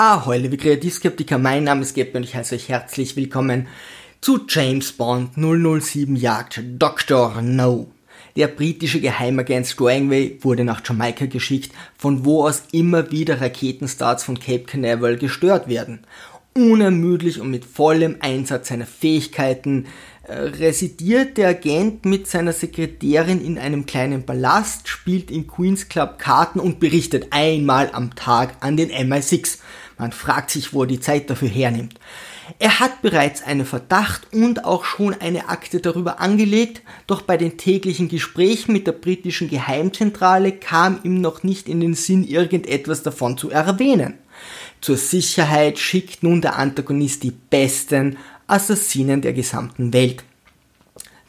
Ahoi, liebe Kreativskeptiker, mein Name ist Geb und ich heiße euch herzlich willkommen zu James Bond 007 Jagd Dr. No. Der britische Geheimagent Strangway wurde nach Jamaika geschickt, von wo aus immer wieder Raketenstarts von Cape Canaveral gestört werden. Unermüdlich und mit vollem Einsatz seiner Fähigkeiten äh, residiert der Agent mit seiner Sekretärin in einem kleinen Palast, spielt in Queen's Club Karten und berichtet einmal am Tag an den MI6. Man fragt sich, wo er die Zeit dafür hernimmt. Er hat bereits einen Verdacht und auch schon eine Akte darüber angelegt, doch bei den täglichen Gesprächen mit der britischen Geheimzentrale kam ihm noch nicht in den Sinn, irgendetwas davon zu erwähnen. Zur Sicherheit schickt nun der Antagonist die besten Assassinen der gesamten Welt.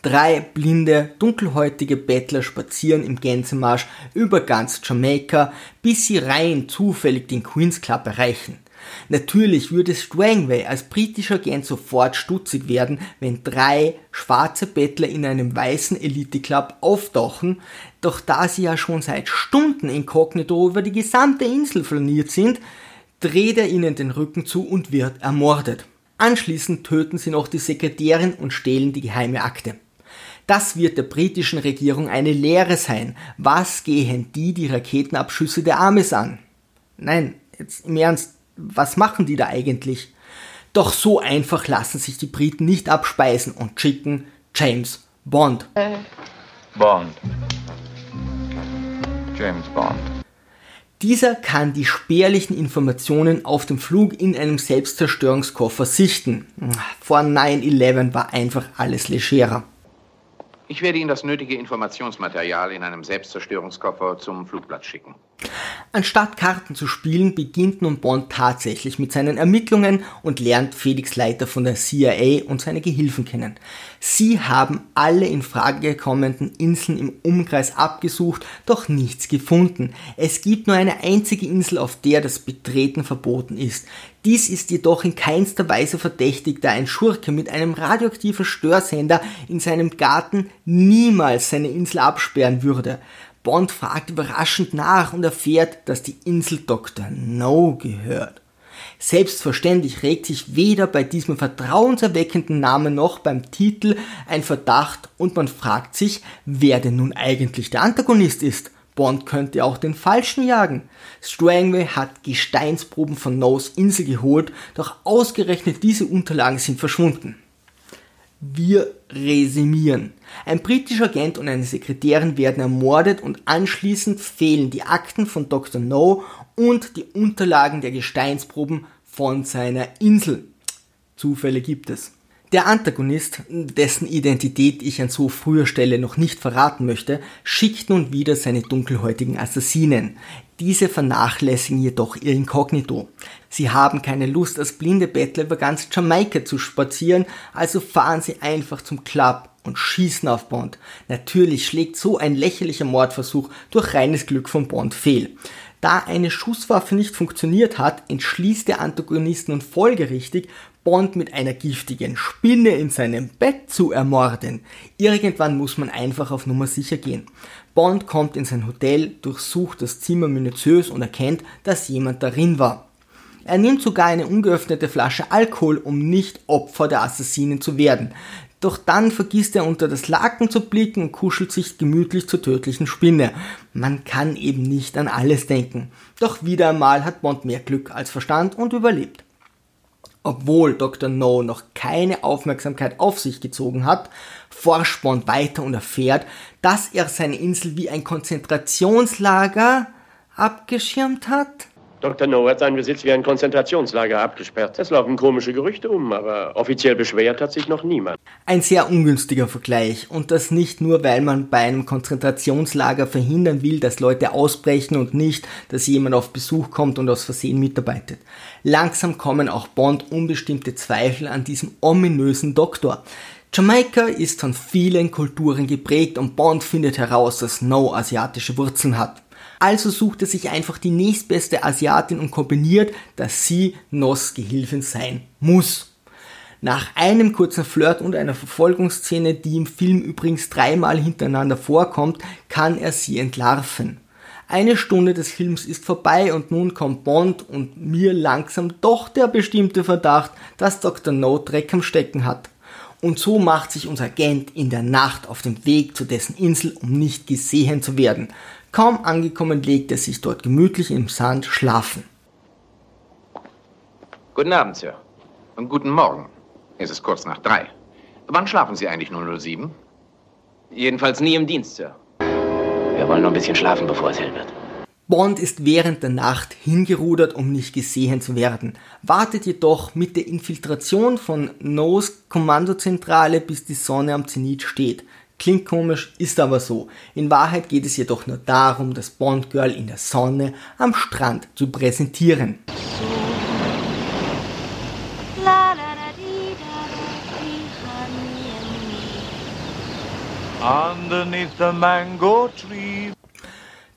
Drei blinde, dunkelhäutige Bettler spazieren im Gänsemarsch über ganz Jamaika, bis sie rein zufällig den Queen's Club erreichen. Natürlich würde Strangway als britischer Agent sofort stutzig werden, wenn drei schwarze Bettler in einem weißen Elite-Club auftauchen, doch da sie ja schon seit Stunden inkognito über die gesamte Insel flaniert sind, dreht er ihnen den Rücken zu und wird ermordet. Anschließend töten sie noch die Sekretärin und stehlen die geheime Akte. Das wird der britischen Regierung eine Lehre sein. Was gehen die die Raketenabschüsse der Amis an? Nein, jetzt im Ernst, was machen die da eigentlich? Doch so einfach lassen sich die Briten nicht abspeisen und schicken James Bond. Bond. James Bond. Dieser kann die spärlichen Informationen auf dem Flug in einem Selbstzerstörungskoffer sichten. Vor 9-11 war einfach alles legerer. Ich werde Ihnen das nötige Informationsmaterial in einem Selbstzerstörungskoffer zum Flugplatz schicken. Anstatt Karten zu spielen, beginnt nun Bond tatsächlich mit seinen Ermittlungen und lernt Felix Leiter von der CIA und seine Gehilfen kennen. Sie haben alle in Frage gekommenen Inseln im Umkreis abgesucht, doch nichts gefunden. Es gibt nur eine einzige Insel, auf der das Betreten verboten ist. Dies ist jedoch in keinster Weise verdächtig, da ein Schurke mit einem radioaktiven Störsender in seinem Garten niemals seine Insel absperren würde. Bond fragt überraschend nach und erfährt, dass die Insel Dr. No gehört. Selbstverständlich regt sich weder bei diesem vertrauenserweckenden Namen noch beim Titel ein Verdacht und man fragt sich, wer denn nun eigentlich der Antagonist ist. Bond könnte auch den Falschen jagen. Strangway hat Gesteinsproben von No's Insel geholt, doch ausgerechnet diese Unterlagen sind verschwunden. Wir resümieren. Ein britischer Agent und eine Sekretärin werden ermordet und anschließend fehlen die Akten von Dr. No und die Unterlagen der Gesteinsproben von seiner Insel. Zufälle gibt es. Der Antagonist, dessen Identität ich an so früher Stelle noch nicht verraten möchte, schickt nun wieder seine dunkelhäutigen Assassinen. Diese vernachlässigen jedoch ihr Inkognito. Sie haben keine Lust, als blinde Bettler über ganz Jamaika zu spazieren, also fahren sie einfach zum Club und schießen auf Bond. Natürlich schlägt so ein lächerlicher Mordversuch durch reines Glück von Bond fehl. Da eine Schusswaffe nicht funktioniert hat, entschließt der Antagonist nun folgerichtig, Bond mit einer giftigen Spinne in seinem Bett zu ermorden. Irgendwann muss man einfach auf Nummer sicher gehen. Bond kommt in sein Hotel, durchsucht das Zimmer minutiös und erkennt, dass jemand darin war. Er nimmt sogar eine ungeöffnete Flasche Alkohol, um nicht Opfer der Assassinen zu werden. Doch dann vergisst er unter das Laken zu blicken und kuschelt sich gemütlich zur tödlichen Spinne. Man kann eben nicht an alles denken. Doch wieder einmal hat Bond mehr Glück als Verstand und überlebt. Obwohl Dr. No noch keine Aufmerksamkeit auf sich gezogen hat, forscht Bond weiter und erfährt, dass er seine Insel wie ein Konzentrationslager abgeschirmt hat. Dr. No hat seinen Besitz wie ein Konzentrationslager abgesperrt. Es laufen komische Gerüchte um, aber offiziell beschwert hat sich noch niemand. Ein sehr ungünstiger Vergleich und das nicht nur, weil man bei einem Konzentrationslager verhindern will, dass Leute ausbrechen und nicht, dass jemand auf Besuch kommt und aus Versehen mitarbeitet. Langsam kommen auch Bond unbestimmte Zweifel an diesem ominösen Doktor. Jamaika ist von vielen Kulturen geprägt und Bond findet heraus, dass No asiatische Wurzeln hat. Also sucht er sich einfach die nächstbeste Asiatin und kombiniert, dass sie Nos Gehilfin sein muss. Nach einem kurzen Flirt und einer Verfolgungsszene, die im Film übrigens dreimal hintereinander vorkommt, kann er sie entlarven. Eine Stunde des Films ist vorbei und nun kommt Bond und mir langsam doch der bestimmte Verdacht, dass Dr. No Dreck am Stecken hat. Und so macht sich unser Agent in der Nacht auf den Weg zu dessen Insel, um nicht gesehen zu werden. Kaum angekommen legt er sich dort gemütlich im Sand schlafen. Guten Abend, Sir. Und guten Morgen. Es ist kurz nach drei. Wann schlafen Sie eigentlich 007? Jedenfalls nie im Dienst, Sir. Wir wollen noch ein bisschen schlafen, bevor es hell wird. Bond ist während der Nacht hingerudert, um nicht gesehen zu werden, wartet jedoch mit der Infiltration von No's Kommandozentrale, bis die Sonne am Zenit steht. Klingt komisch, ist aber so. In Wahrheit geht es jedoch nur darum, das Bond Girl in der Sonne am Strand zu präsentieren. Underneath the mango tree.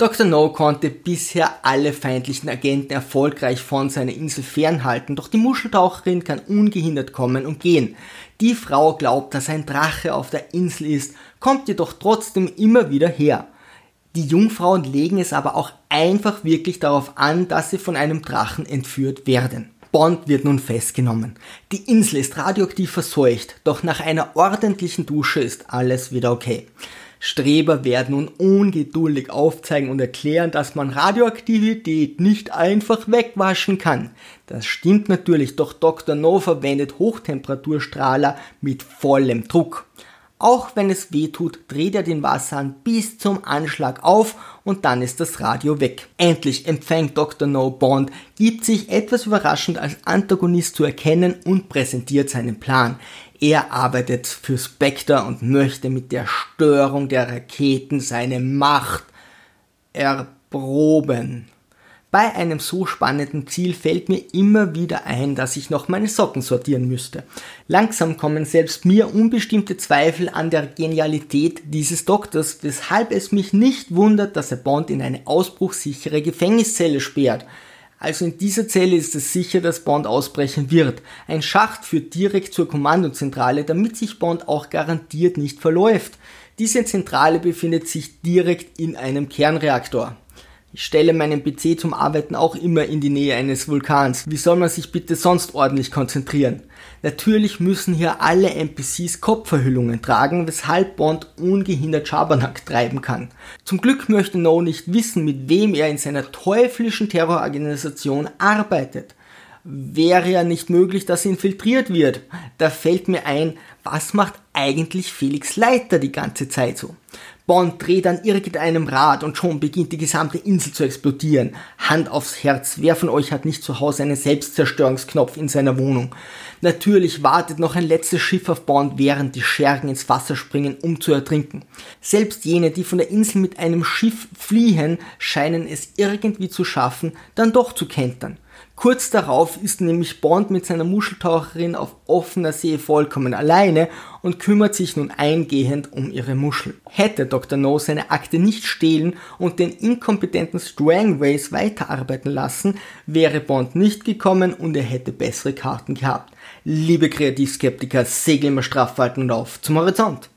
Dr. No konnte bisher alle feindlichen Agenten erfolgreich von seiner Insel fernhalten, doch die Muscheltaucherin kann ungehindert kommen und gehen. Die Frau glaubt, dass ein Drache auf der Insel ist, kommt jedoch trotzdem immer wieder her. Die Jungfrauen legen es aber auch einfach wirklich darauf an, dass sie von einem Drachen entführt werden. Bond wird nun festgenommen. Die Insel ist radioaktiv verseucht, doch nach einer ordentlichen Dusche ist alles wieder okay. Streber werden nun ungeduldig aufzeigen und erklären, dass man Radioaktivität nicht einfach wegwaschen kann. Das stimmt natürlich, doch Dr. No verwendet Hochtemperaturstrahler mit vollem Druck. Auch wenn es weh tut, dreht er den Wasserhahn bis zum Anschlag auf und dann ist das Radio weg. Endlich empfängt Dr. No Bond, gibt sich etwas überraschend als Antagonist zu erkennen und präsentiert seinen Plan. Er arbeitet für Spectre und möchte mit der Störung der Raketen seine Macht erproben. Bei einem so spannenden Ziel fällt mir immer wieder ein, dass ich noch meine Socken sortieren müsste. Langsam kommen selbst mir unbestimmte Zweifel an der Genialität dieses Doktors, weshalb es mich nicht wundert, dass er Bond in eine ausbruchsichere Gefängniszelle sperrt. Also in dieser Zelle ist es sicher, dass Bond ausbrechen wird. Ein Schacht führt direkt zur Kommandozentrale, damit sich Bond auch garantiert nicht verläuft. Diese Zentrale befindet sich direkt in einem Kernreaktor. Ich stelle meinen PC zum Arbeiten auch immer in die Nähe eines Vulkans. Wie soll man sich bitte sonst ordentlich konzentrieren? Natürlich müssen hier alle NPCs Kopfverhüllungen tragen, weshalb Bond ungehindert Schabernack treiben kann. Zum Glück möchte No nicht wissen, mit wem er in seiner teuflischen Terrororganisation arbeitet. Wäre ja nicht möglich, dass er infiltriert wird. Da fällt mir ein, was macht eigentlich Felix Leiter die ganze Zeit so? Bond dreht an irgendeinem Rad und schon beginnt die gesamte Insel zu explodieren. Hand aufs Herz, wer von euch hat nicht zu Hause einen Selbstzerstörungsknopf in seiner Wohnung? Natürlich wartet noch ein letztes Schiff auf Bond, während die Schergen ins Wasser springen, um zu ertrinken. Selbst jene, die von der Insel mit einem Schiff fliehen, scheinen es irgendwie zu schaffen, dann doch zu kentern. Kurz darauf ist nämlich Bond mit seiner Muscheltaucherin auf offener See vollkommen alleine und kümmert sich nun eingehend um ihre Muschel. Hätte Dr. No seine Akte nicht stehlen und den inkompetenten Strangways weiterarbeiten lassen, wäre Bond nicht gekommen und er hätte bessere Karten gehabt. Liebe Kreativskeptiker, segel immer straff und auf zum Horizont.